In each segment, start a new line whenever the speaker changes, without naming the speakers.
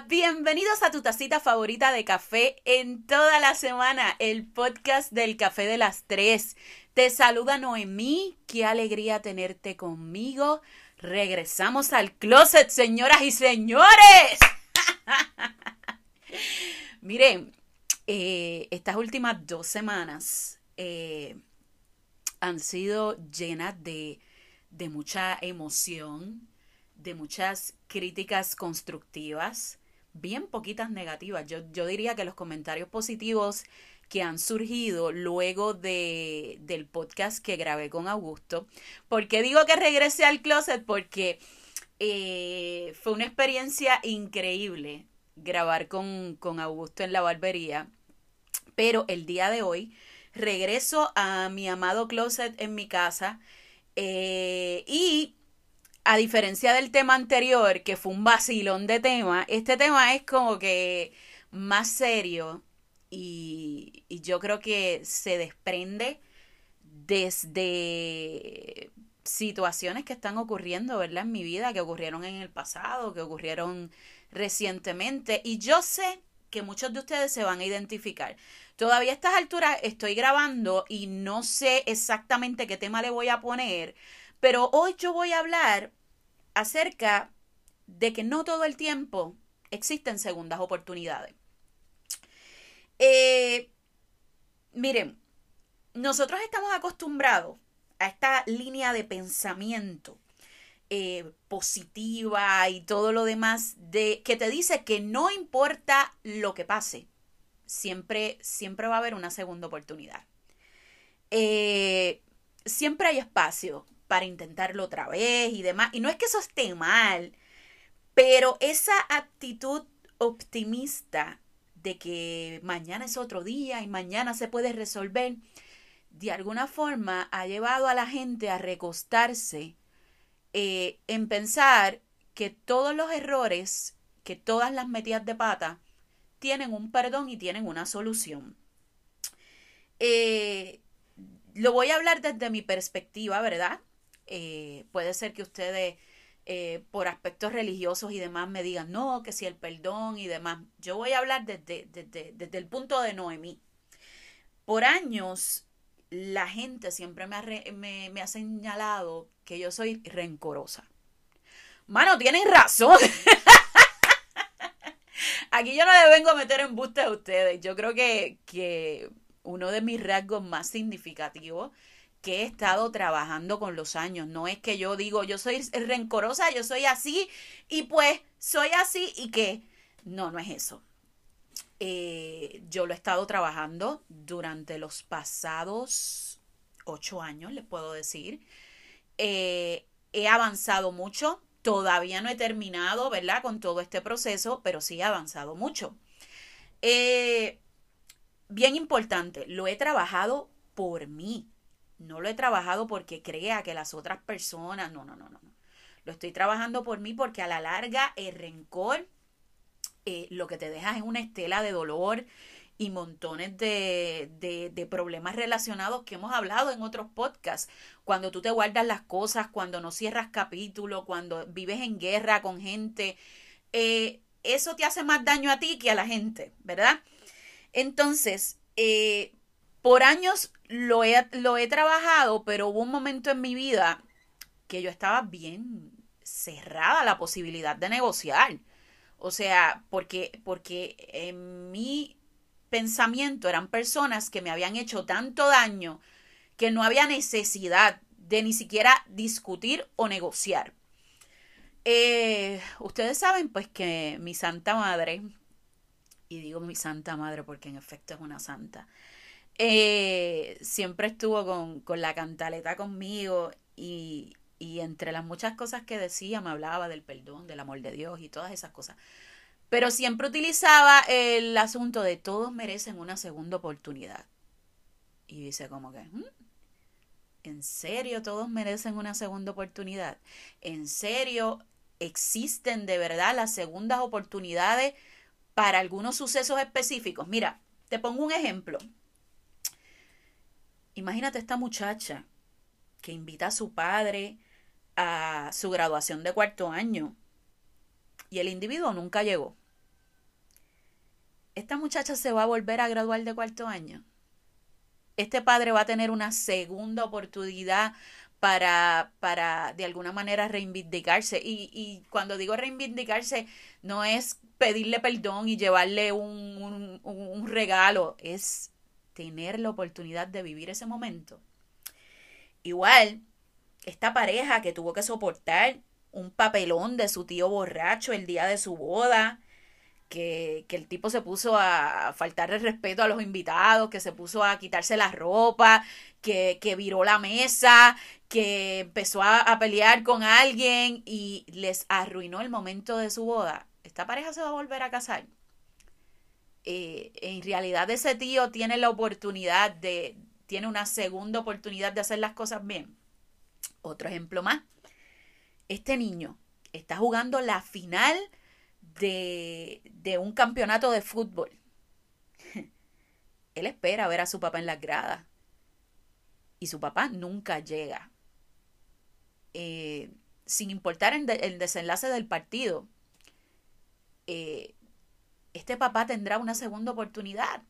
Bienvenidos a tu tacita favorita de café en toda la semana, el podcast del café de las tres. Te saluda Noemí, qué alegría tenerte conmigo. Regresamos al closet, señoras y señores. Miren, eh, estas últimas dos semanas eh, han sido llenas de, de mucha emoción, de muchas críticas constructivas, bien poquitas negativas. Yo, yo diría que los comentarios positivos que han surgido luego de, del podcast que grabé con Augusto. ¿Por qué digo que regresé al closet? Porque eh, fue una experiencia increíble grabar con, con Augusto en la barbería. Pero el día de hoy regreso a mi amado closet en mi casa eh, y a diferencia del tema anterior, que fue un vacilón de tema, este tema es como que más serio y, y yo creo que se desprende desde situaciones que están ocurriendo, ¿verdad? En mi vida, que ocurrieron en el pasado, que ocurrieron recientemente. Y yo sé que muchos de ustedes se van a identificar. Todavía a estas alturas estoy grabando y no sé exactamente qué tema le voy a poner, pero hoy yo voy a hablar acerca de que no todo el tiempo existen segundas oportunidades. Eh, miren, nosotros estamos acostumbrados a esta línea de pensamiento eh, positiva y todo lo demás de que te dice que no importa lo que pase, siempre, siempre va a haber una segunda oportunidad. Eh, siempre hay espacio para intentarlo otra vez y demás. Y no es que eso esté mal, pero esa actitud optimista de que mañana es otro día y mañana se puede resolver, de alguna forma ha llevado a la gente a recostarse eh, en pensar que todos los errores, que todas las metidas de pata, tienen un perdón y tienen una solución. Eh, lo voy a hablar desde mi perspectiva, ¿verdad? Eh, puede ser que ustedes eh, por aspectos religiosos y demás me digan, no, que si el perdón y demás. Yo voy a hablar desde, desde, el punto de Noemí. Por años, la gente siempre me ha, me, me ha señalado que yo soy rencorosa. Mano, tienen razón. Aquí yo no le vengo a meter en buste a ustedes. Yo creo que, que uno de mis rasgos más significativos que he estado trabajando con los años. No es que yo digo, yo soy rencorosa, yo soy así y pues soy así y que... No, no es eso. Eh, yo lo he estado trabajando durante los pasados ocho años, les puedo decir. Eh, he avanzado mucho, todavía no he terminado, ¿verdad? Con todo este proceso, pero sí he avanzado mucho. Eh, bien importante, lo he trabajado por mí. No lo he trabajado porque crea que las otras personas, no, no, no, no. Lo estoy trabajando por mí porque a la larga el rencor eh, lo que te deja es una estela de dolor y montones de, de, de, problemas relacionados que hemos hablado en otros podcasts. Cuando tú te guardas las cosas, cuando no cierras capítulo, cuando vives en guerra con gente, eh, eso te hace más daño a ti que a la gente, ¿verdad? Entonces, eh, por años lo he, lo he trabajado, pero hubo un momento en mi vida que yo estaba bien cerrada la posibilidad de negociar. O sea, porque, porque en mi pensamiento eran personas que me habían hecho tanto daño que no había necesidad de ni siquiera discutir o negociar. Eh, ustedes saben pues que mi Santa Madre, y digo mi Santa Madre porque en efecto es una santa, eh, siempre estuvo con, con, la cantaleta conmigo y, y entre las muchas cosas que decía me hablaba del perdón, del amor de Dios y todas esas cosas. Pero siempre utilizaba el asunto de todos merecen una segunda oportunidad. Y dice como que, ¿Mm? ¿en serio todos merecen una segunda oportunidad? ¿En serio existen de verdad las segundas oportunidades para algunos sucesos específicos? Mira, te pongo un ejemplo. Imagínate esta muchacha que invita a su padre a su graduación de cuarto año y el individuo nunca llegó. esta muchacha se va a volver a graduar de cuarto año. Este padre va a tener una segunda oportunidad para, para de alguna manera reivindicarse. Y, y cuando digo reivindicarse, no es pedirle perdón y llevarle un, un, un regalo, es tener la oportunidad de vivir ese momento. Igual, esta pareja que tuvo que soportar un papelón de su tío borracho el día de su boda, que, que, el tipo se puso a faltar respeto a los invitados, que se puso a quitarse la ropa, que, que viró la mesa, que empezó a, a, pelear con alguien y les arruinó el momento de su boda. Esta pareja se va a volver a casar. Eh, en realidad ese tío tiene la oportunidad de, tiene una segunda oportunidad de hacer las cosas bien. Otro ejemplo más. Este niño está jugando la final de, de un campeonato de fútbol. Él espera ver a su papá en las gradas. Y su papá nunca llega. Eh, sin importar el, el, desenlace del partido. Eh, este papá tendrá una segunda oportunidad.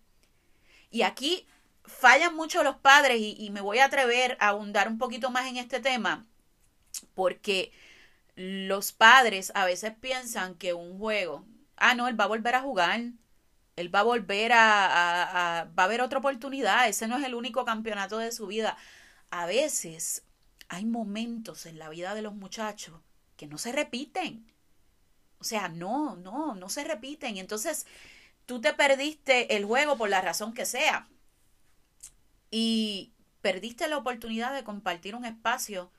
Y aquí fallan mucho los padres y, me voy a atrever a ahondar un poquito más en este tema porque los padres a veces piensan que un juego, ah, no, él va a volver a jugar, él va a volver a, a, a, va a haber otra oportunidad, ese no es el único campeonato de su vida. A veces hay momentos en la vida de los muchachos que no se repiten. O sea, no, no, no se repiten. Y entonces tú te perdiste el juego por la razón que sea. Y perdiste la oportunidad de compartir un espacio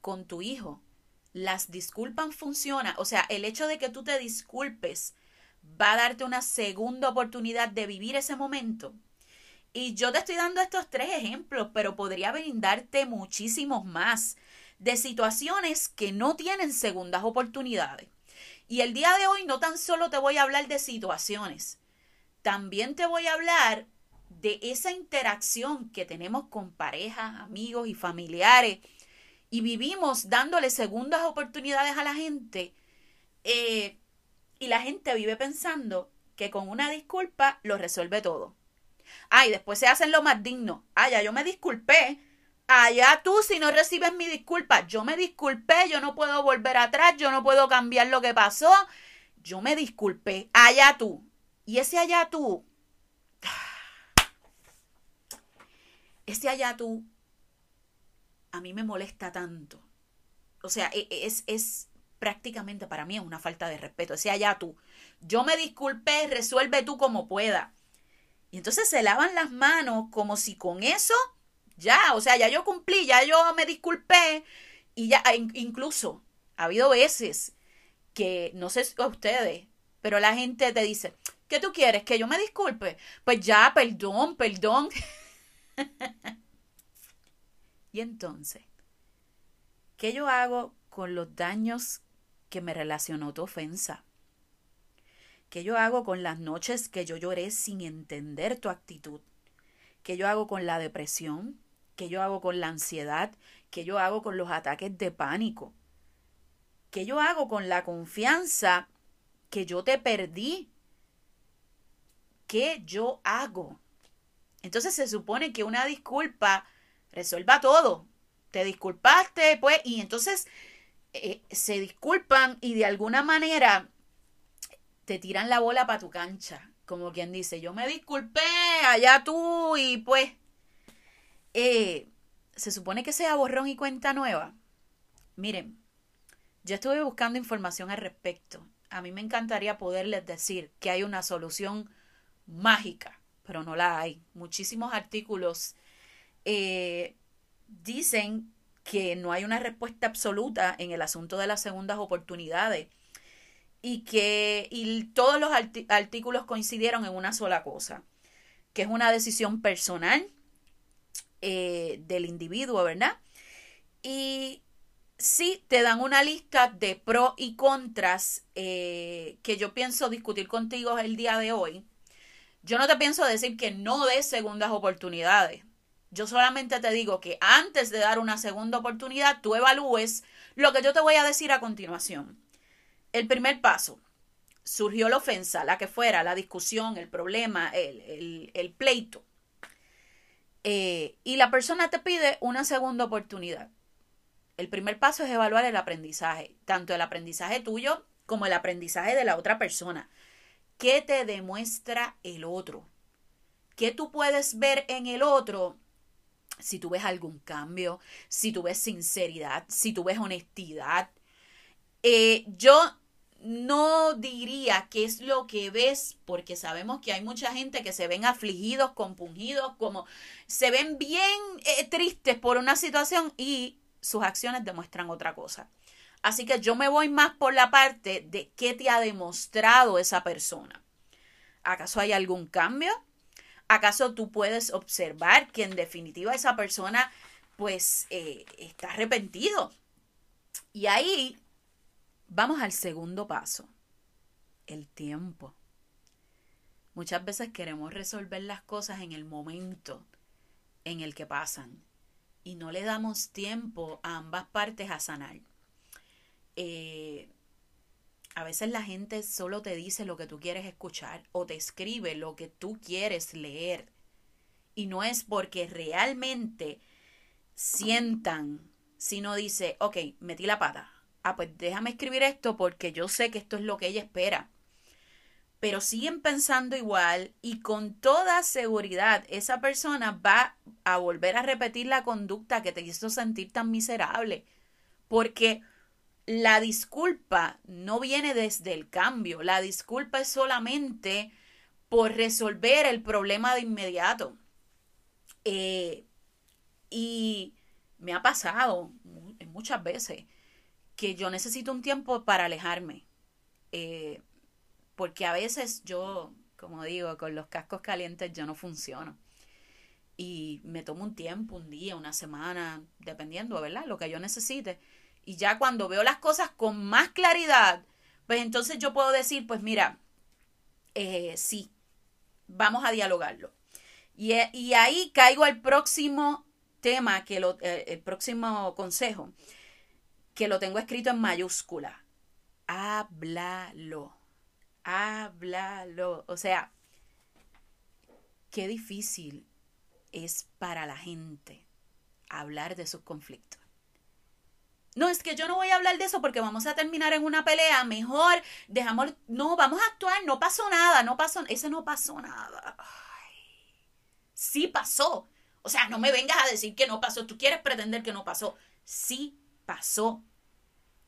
con tu hijo. Las disculpas funcionan. O sea, el hecho de que tú te disculpes va a darte una segunda oportunidad de vivir ese momento. Y yo te estoy dando estos tres ejemplos, pero podría brindarte muchísimos más de situaciones que no tienen segundas oportunidades. Y el día de hoy no tan solo te voy a hablar de situaciones, también te voy a hablar de esa interacción que tenemos con parejas, amigos y familiares y vivimos dándole segundas oportunidades a la gente eh, y la gente vive pensando que con una disculpa lo resuelve todo. Ay, después se hacen lo más digno. Ay, ya yo me disculpé, Allá tú si no recibes mi disculpa. Yo me disculpé, yo no puedo volver atrás, yo no puedo cambiar lo que pasó. Yo me disculpé. Allá tú. Y ese allá tú. Ese allá tú a mí me molesta tanto. O sea, e, e, es, es prácticamente para mí es una falta de respeto. Ese allá tú. Yo me disculpé, resuelve tú como pueda. Y entonces se lavan las manos como si con eso ya, o sea, ya yo cumplí, ya yo me disculpé y ya incluso ha habido veces que no sé a ustedes, pero la gente te dice, ¿qué tú quieres? ¿Que yo me disculpe? Pues ya, perdón, perdón. y entonces, ¿qué yo hago con los daños que me relacionó tu ofensa? ¿Qué yo hago con las noches que yo lloré sin entender tu actitud? ¿Qué yo hago con la depresión? ¿Qué yo hago con la ansiedad? ¿Qué yo hago con los ataques de pánico? ¿Qué yo hago con la confianza que yo te perdí? ¿Qué yo hago? Entonces se supone que una disculpa resuelva todo. Te disculpaste, pues, y entonces eh, se disculpan y de alguna manera te tiran la bola para tu cancha. Como quien dice, yo me disculpé, allá tú, y pues eh, se supone que sea borrón y cuenta nueva. Miren, yo estuve buscando información al respecto. A mí me encantaría poderles decir que hay una solución mágica, pero no la hay. Muchísimos artículos eh, dicen que no hay una respuesta absoluta en el asunto de las segundas oportunidades y que y todos los artículos coincidieron en una sola cosa, que es una decisión personal eh, del individuo, ¿verdad? Y sí te dan una lista de pros y contras eh, que yo pienso discutir contigo el día de hoy. Yo no te pienso decir que no des segundas oportunidades. Yo solamente te digo que antes de dar una segunda oportunidad, tú evalúes lo que yo te voy a decir a continuación. El primer paso, surgió la ofensa, la que fuera, la discusión, el problema, el, pleito. Eh, y la persona te pide una segunda oportunidad. El primer paso es evaluar el aprendizaje, tanto el aprendizaje tuyo como el aprendizaje de la otra persona. ¿Qué te demuestra el otro? ¿Qué tú puedes ver en el otro? Si tú ves algún cambio, si tú ves sinceridad, si tú ves honestidad. Eh, yo no diría qué es lo que ves, porque sabemos que hay mucha gente que se ven afligidos, compungidos, como se ven bien eh, tristes por una situación y sus acciones demuestran otra cosa. Así que yo me voy más por la parte de qué te ha demostrado esa persona. ¿Acaso hay algún cambio? ¿Acaso tú puedes observar que en definitiva esa persona pues eh, está arrepentido? Y ahí vamos al segundo paso, el tiempo. Muchas veces queremos resolver las cosas en el momento en el que pasan y no le damos tiempo a ambas partes a sanar. Eh, a veces la gente solo te dice lo que tú quieres escuchar o te escribe lo que tú quieres leer. Y no es porque realmente sientan, sino dice, ok, metí la pata. Ah, pues déjame escribir esto porque yo sé que esto es lo que ella espera. Pero siguen pensando igual y con toda seguridad esa persona va a volver a repetir la conducta que te hizo sentir tan miserable. Porque la disculpa no viene desde el cambio, la disculpa es solamente por resolver el problema de inmediato. Eh, y me ha pasado muchas veces que yo necesito un tiempo para alejarme. Eh, porque a veces yo, como digo, con los cascos calientes yo no funciono. Y me tomo un tiempo, un día, una semana, dependiendo, ¿verdad? Lo que yo necesite y ya cuando veo las cosas con más claridad, pues entonces yo puedo decir, pues mira, eh, sí, vamos a dialogarlo. Y, eh, y, ahí caigo al próximo tema, que lo, eh, el próximo consejo, que lo tengo escrito en mayúscula. Háblalo. Háblalo. O sea, qué difícil es para la gente hablar de sus conflictos. No, es que yo no voy a hablar de eso porque vamos a terminar en una pelea. Mejor dejamos. No, vamos a actuar. No pasó nada. No pasó. Ese no pasó nada. sí pasó. O sea, no me vengas a decir que no pasó. Tú quieres pretender que no pasó. Sí pasó.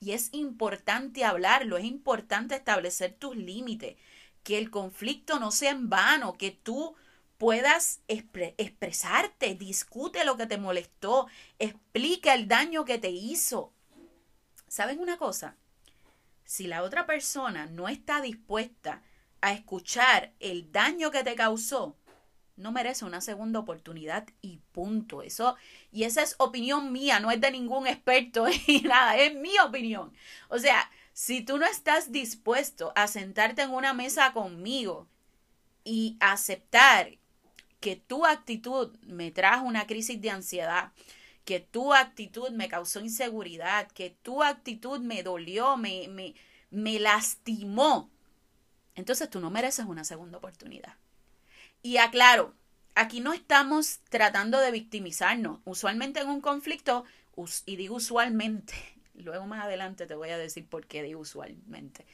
Y es importante hablarlo. Es importante establecer tus límites. Que el conflicto no sea en vano. Que tú puedas expresarte, discute lo que te molestó, explica el daño que te hizo. ¿Saben una cosa? Si la otra persona no está dispuesta a escuchar el daño que te causó, no merece una segunda oportunidad y punto. Eso, y esa es opinión mía, no es de ningún experto y nada, es mi opinión. O sea, si tú no estás dispuesto a sentarte en una mesa conmigo y aceptar que tu actitud me trajo una crisis de ansiedad, que tu actitud me causó inseguridad, que tu actitud me dolió, me, me, me lastimó, entonces tú no mereces una segunda oportunidad. Y aclaro, aquí no estamos tratando de victimizarnos. Usualmente en un conflicto, y digo usualmente, luego más adelante te voy a decir por qué digo usualmente.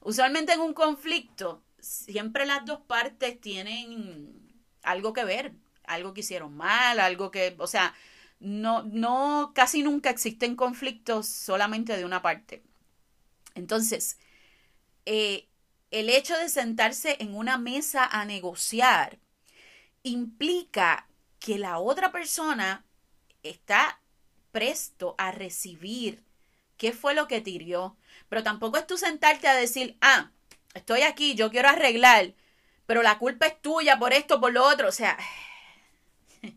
Usualmente en un conflicto, siempre las dos partes tienen algo que ver, algo que hicieron mal, algo que, o sea, no, no, casi nunca existen conflictos solamente de una parte. Entonces, eh, el hecho de sentarse en una mesa a negociar implica que la otra persona está presto a recibir qué fue lo que tiró. Pero tampoco es tú sentarte a decir, ah, estoy aquí, yo quiero arreglar, pero la culpa es tuya por esto, por lo otro. O sea,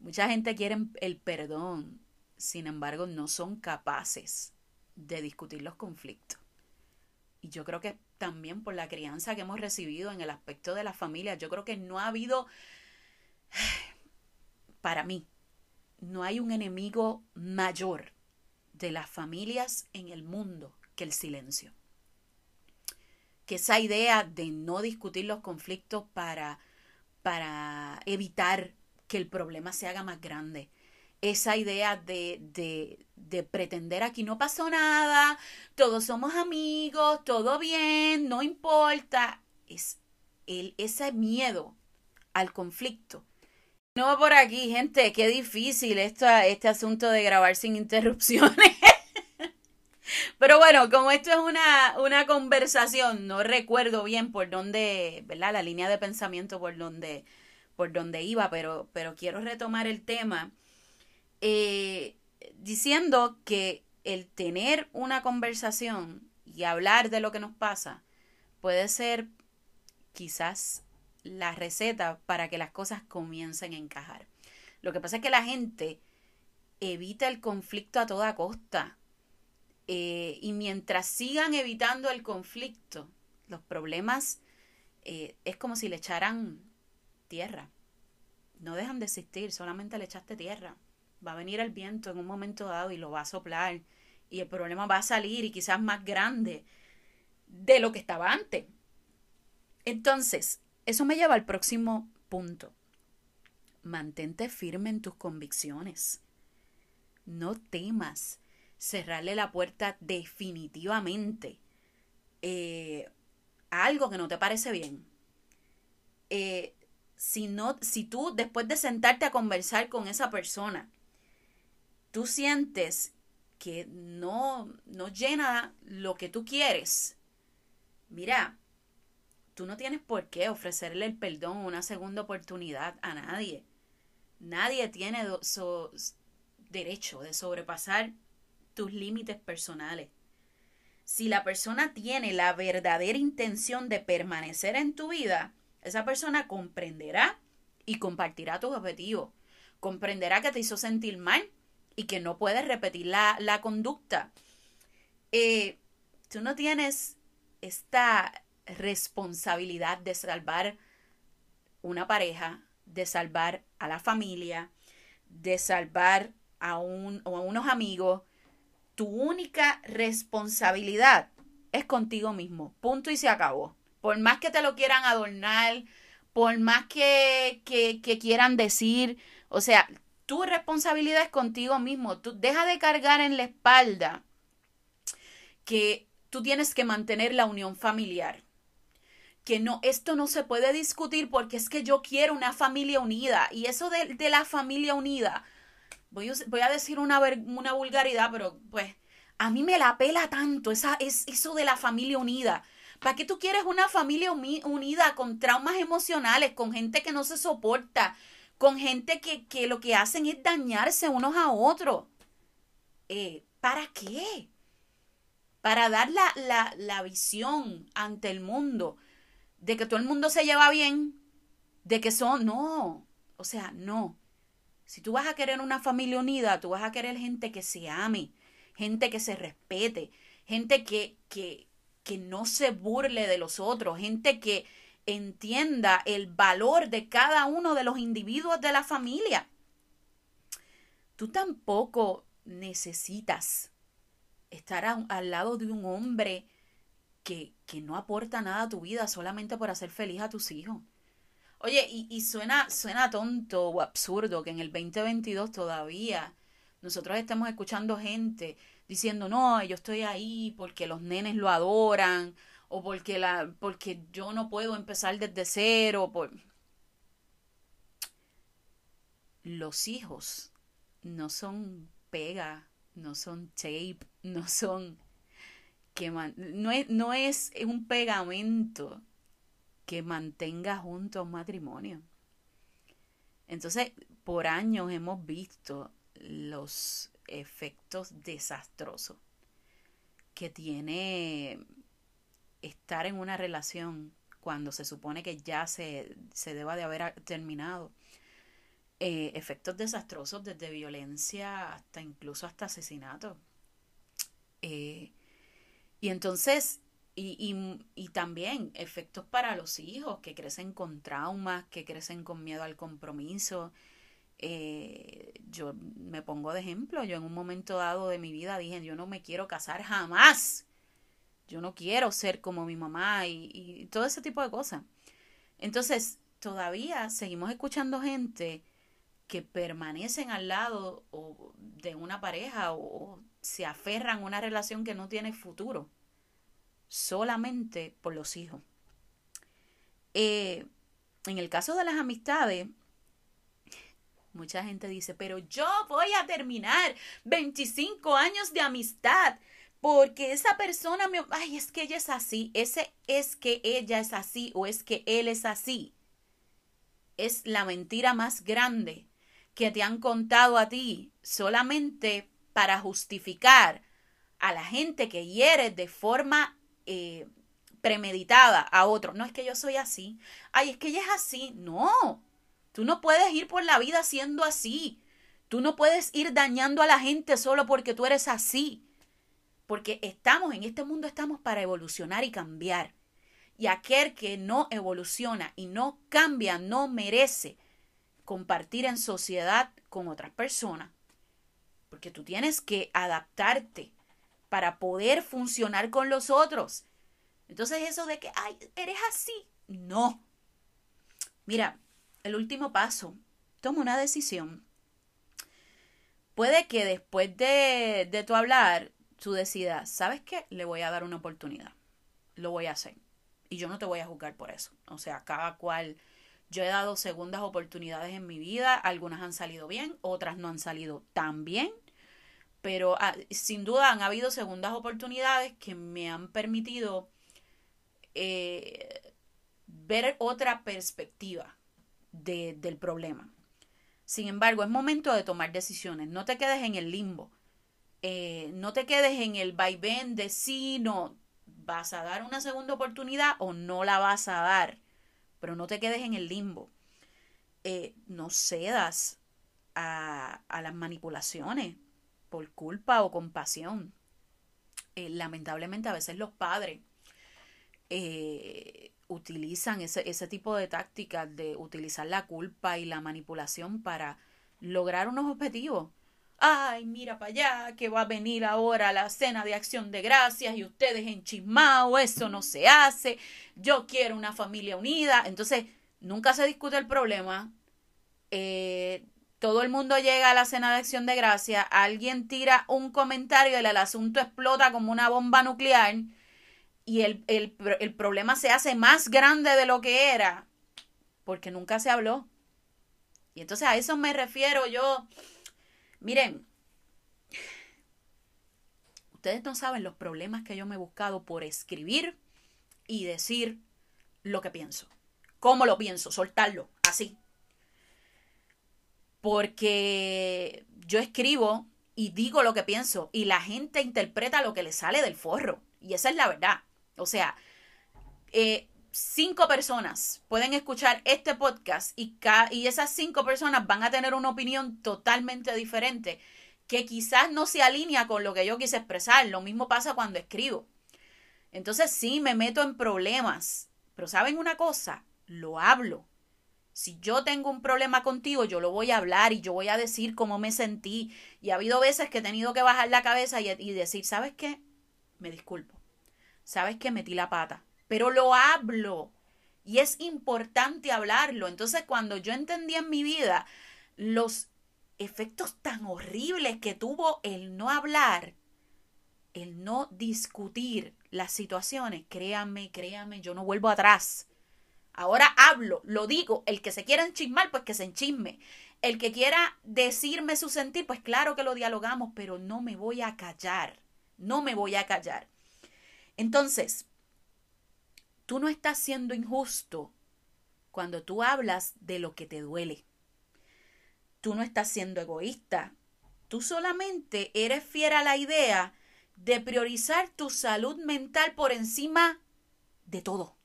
mucha gente quiere el perdón, sin embargo, no son capaces de discutir los conflictos. Y yo creo que también por la crianza que hemos recibido en el aspecto de la familia, yo creo que no ha habido, para mí, no hay un enemigo mayor de las familias en el mundo que el silencio. Que esa idea de no discutir los conflictos para, para evitar que el problema se haga más grande. Esa idea de, de, de pretender aquí no pasó nada, todos somos amigos, todo bien, no importa. Es el, ese miedo al conflicto. No por aquí, gente, qué difícil este asunto de grabar sin interrupciones. Pero bueno, como esto es una, una conversación, no recuerdo bien por dónde, ¿verdad? La línea de pensamiento por dónde, por dónde iba, pero, pero quiero retomar el tema eh, diciendo que el tener una conversación y hablar de lo que nos pasa puede ser quizás la receta para que las cosas comiencen a encajar. Lo que pasa es que la gente evita el conflicto a toda costa. Eh, y mientras sigan evitando el conflicto, los problemas eh, es como si le echaran tierra. No dejan de existir, solamente le echaste tierra. Va a venir el viento en un momento dado y lo va a soplar. Y el problema va a salir y quizás más grande de lo que estaba antes. Entonces, eso me lleva al próximo punto. Mantente firme en tus convicciones. No temas cerrarle la puerta definitivamente eh, a algo que no te parece bien. Eh, si, no, si tú después de sentarte a conversar con esa persona, tú sientes que no, no llena lo que tú quieres, mira, tú no tienes por qué ofrecerle el perdón una segunda oportunidad a nadie. Nadie tiene derecho de sobrepasar tus límites personales. Si la persona tiene la verdadera intención de permanecer en tu vida, esa persona comprenderá y compartirá tus objetivos. Comprenderá que te hizo sentir mal y que no puedes repetir la, la conducta. Eh, tú no tienes esta responsabilidad de salvar una pareja, de salvar a la familia, de salvar a, un, o a unos amigos. Tu única responsabilidad es contigo mismo. Punto y se acabó. Por más que te lo quieran adornar, por más que, que, que quieran decir, o sea, tu responsabilidad es contigo mismo. Tú deja de cargar en la espalda que tú tienes que mantener la unión familiar que no, esto no se puede discutir porque es que yo quiero una familia unida. Y eso de, la familia unida, voy, voy a decir una, una, vulgaridad, pero pues a mí me la pela tanto esa, es, eso de la familia unida. ¿Para qué tú quieres una familia unida con traumas emocionales, con gente que no se soporta, con gente que, que lo que hacen es dañarse unos a otros? Eh, ¿Para qué? Para dar la, la, la visión ante el mundo de que todo el mundo se lleva bien, de que son, no, o sea, no. Si tú vas a querer una familia unida, tú vas a querer gente que se ame, gente que se respete, gente que, que, que no se burle de los otros, gente que entienda el valor de cada uno de los individuos de la familia. Tú tampoco necesitas estar al lado de un hombre que, que no aporta nada a tu vida solamente por hacer feliz a tus hijos. Oye, y, suena, suena tonto o absurdo que en el 2022 todavía nosotros estemos escuchando gente diciendo, no, yo estoy ahí porque los nenes lo adoran o porque, la, porque yo no puedo empezar desde cero. Por... Los hijos no son pega, no son tape, no son que no, es, no es un pegamento que mantenga junto un matrimonio. Entonces, por años hemos visto los efectos desastrosos que tiene estar en una relación cuando se supone que ya se, se deba de haber terminado. Eh, efectos desastrosos desde violencia hasta incluso hasta asesinato. Eh, y entonces, y, y, también efectos para los hijos que crecen con traumas, que crecen con miedo al compromiso. Eh, yo me pongo de ejemplo, yo en un momento dado de mi vida dije, yo no me quiero casar jamás Yo no quiero ser como mi mamá y, todo ese tipo de cosas. Entonces, todavía seguimos escuchando gente que permanecen al lado de una pareja o se aferran a una relación que no tiene futuro solamente por los hijos. Eh, en el caso de las amistades, mucha gente dice, pero yo voy a terminar 25 años de amistad porque esa persona me... Ay, es que ella es así, ese es que ella es así o es que él es así. Es la mentira más grande que te han contado a ti solamente para justificar a la gente que hiere de forma eh, premeditada a otro. No es que yo soy así. Ay, es que ella es así. No. Tú no puedes ir por la vida siendo así. Tú no puedes ir dañando a la gente solo porque tú eres así. Porque estamos, en este mundo estamos para evolucionar y cambiar. Y aquel que no evoluciona y no cambia no merece compartir en sociedad con otras personas. Porque tú tienes que adaptarte para poder funcionar con los otros. Entonces eso de que, ay, eres así. No. Mira, el último paso. Toma una decisión. Puede que después de, de tu hablar, tú decidas, ¿sabes qué? Le voy a dar una oportunidad. Lo voy a hacer. Y yo no te voy a juzgar por eso. O sea, cada cual yo he dado segundas oportunidades en mi vida, algunas han salido bien, otras no han salido tan bien, pero ah, sin duda han habido segundas oportunidades que me han permitido eh, ver otra perspectiva del problema. Sin embargo, es momento de tomar decisiones, no te quedes en el limbo, eh, no te quedes en el vaivén de si no, vas a dar una segunda oportunidad o no la vas a dar pero no te quedes en el limbo. Eh, no cedas a, las manipulaciones por culpa o compasión. Eh, lamentablemente a veces los padres eh, utilizan ese, ese tipo de tácticas de utilizar la culpa y la manipulación para lograr unos objetivos ay, mira para allá, que va a venir ahora la cena de acción de gracias y ustedes enchismados, eso no se hace, yo quiero una familia unida. Entonces, nunca se discute el problema. Eh, todo el mundo llega a la cena de acción de gracias, alguien tira un comentario y el asunto explota como una bomba nuclear y el, el, el problema se hace más grande de lo que era porque nunca se habló. Y entonces a eso me refiero yo Miren, ustedes no saben los problemas que yo me he buscado por escribir y decir lo que pienso. ¿Cómo lo pienso? Soltarlo, así. Porque yo escribo y digo lo que pienso y la gente interpreta lo que le sale del forro. Y esa es la verdad. O sea, eh, cinco personas pueden escuchar este podcast y, y esas cinco personas van a tener una opinión totalmente diferente que quizás no se alinea con lo que yo quise expresar. Lo mismo pasa cuando escribo. Entonces sí, me meto en problemas. Pero ¿saben una cosa? Lo hablo. Si yo tengo un problema contigo, yo lo voy a hablar y yo voy a decir cómo me sentí. Y ha habido veces que he tenido que bajar la cabeza y, y decir, ¿sabes qué? Me disculpo. ¿Sabes qué? Metí la pata pero lo hablo. Y es importante hablarlo. Entonces, cuando yo entendí en mi vida los efectos tan horribles que tuvo el no hablar, el no discutir las situaciones, créanme, créanme, yo no vuelvo atrás. Ahora hablo, lo digo, el que se quiera enchismar, pues que se enchisme. El que quiera decirme su sentir, pues claro que lo dialogamos, pero no me voy a callar, no me voy a callar. Entonces, Tú no estás siendo injusto cuando tú hablas de lo que te duele. Tú no estás siendo egoísta. Tú solamente eres fiera a la idea de priorizar tu salud mental por encima de todo.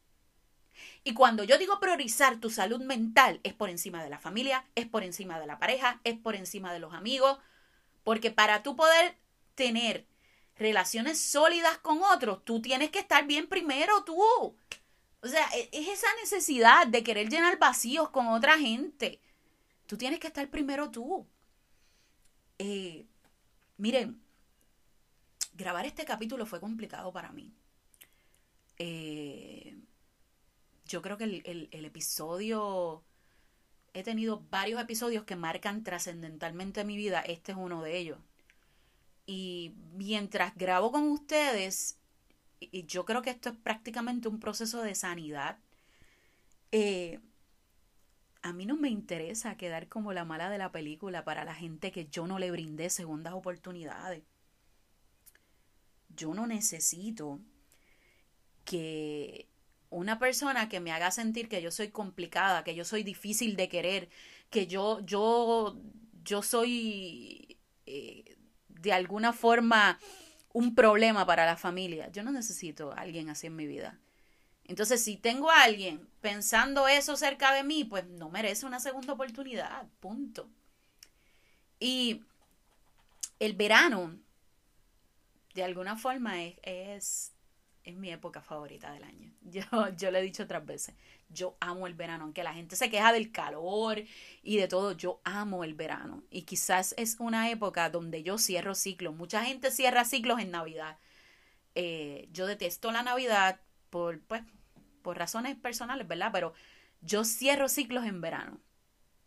Y cuando yo digo priorizar tu salud mental, es por encima de la familia, es por encima de la pareja, es por encima de los amigos, porque para tú poder tener relaciones sólidas con otros, tú tienes que estar bien primero tú. O sea, e, es esa necesidad de querer llenar vacíos con otra gente. Tú tienes que estar primero tú. Eh, miren, grabar este capítulo fue complicado para mí. eh, yo creo que el, el episodio, he tenido varios episodios que marcan trascendentalmente mi vida, este es uno de ellos. Y mientras grabo con ustedes, y yo creo que esto es prácticamente un proceso de sanidad, eh, a mí no me interesa quedar como la mala de la película para la gente que yo no le brindé segundas oportunidades. Yo no necesito que una persona que me haga sentir que yo soy complicada, que yo soy difícil de querer, que yo, yo, yo soy eh, de alguna forma un problema para la familia. Yo no necesito a alguien así en mi vida. Entonces, si tengo a alguien pensando eso cerca de mí, pues no merece una segunda oportunidad, punto. Y el verano, de alguna forma, es, es, es, mi época favorita del año. Yo, yo le he dicho otras veces, yo amo el verano, aunque la gente se queja del calor y de todo, yo amo el verano. Y quizás es una época donde yo cierro ciclos. Mucha gente cierra ciclos en Navidad. Eh, yo detesto la Navidad por, pues, por razones personales, ¿verdad? Pero yo cierro ciclos en verano.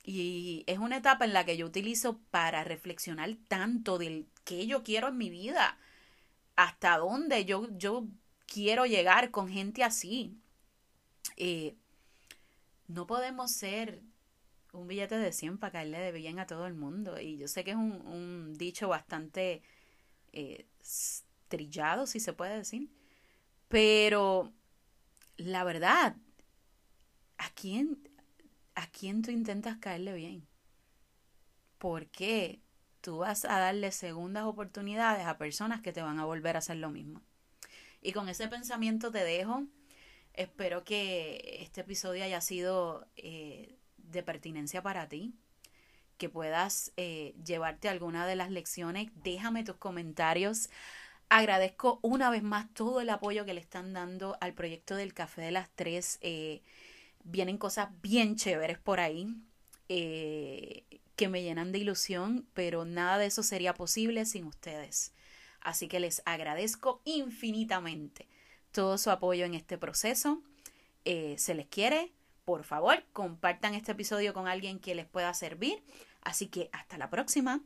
Y es una etapa en la que yo utilizo para reflexionar tanto del que yo quiero en mi vida, hasta dónde yo, yo quiero llegar con gente así. Eh, no podemos ser un billete de 100 para caerle de bien a todo el mundo. Y yo sé que es un, dicho bastante eh, trillado, si se puede decir. Pero la verdad, ¿a quién, ¿a quién tú intentas caerle bien? ¿Por qué tú vas a darle segundas oportunidades a personas que te van a volver a hacer lo mismo? Y con ese pensamiento te dejo. Espero que este episodio haya sido eh, de pertinencia para ti, que puedas eh, llevarte alguna de las lecciones. Déjame tus comentarios Agradezco una vez más todo el apoyo que le están dando al proyecto del Café de las Tres. Eh, vienen cosas bien chéveres por ahí eh, que me llenan de ilusión, pero nada de eso sería posible sin ustedes. Así que les agradezco infinitamente todo su apoyo en este proceso. Eh, se les quiere. Por favor, compartan este episodio con alguien que les pueda servir. Así que hasta la próxima.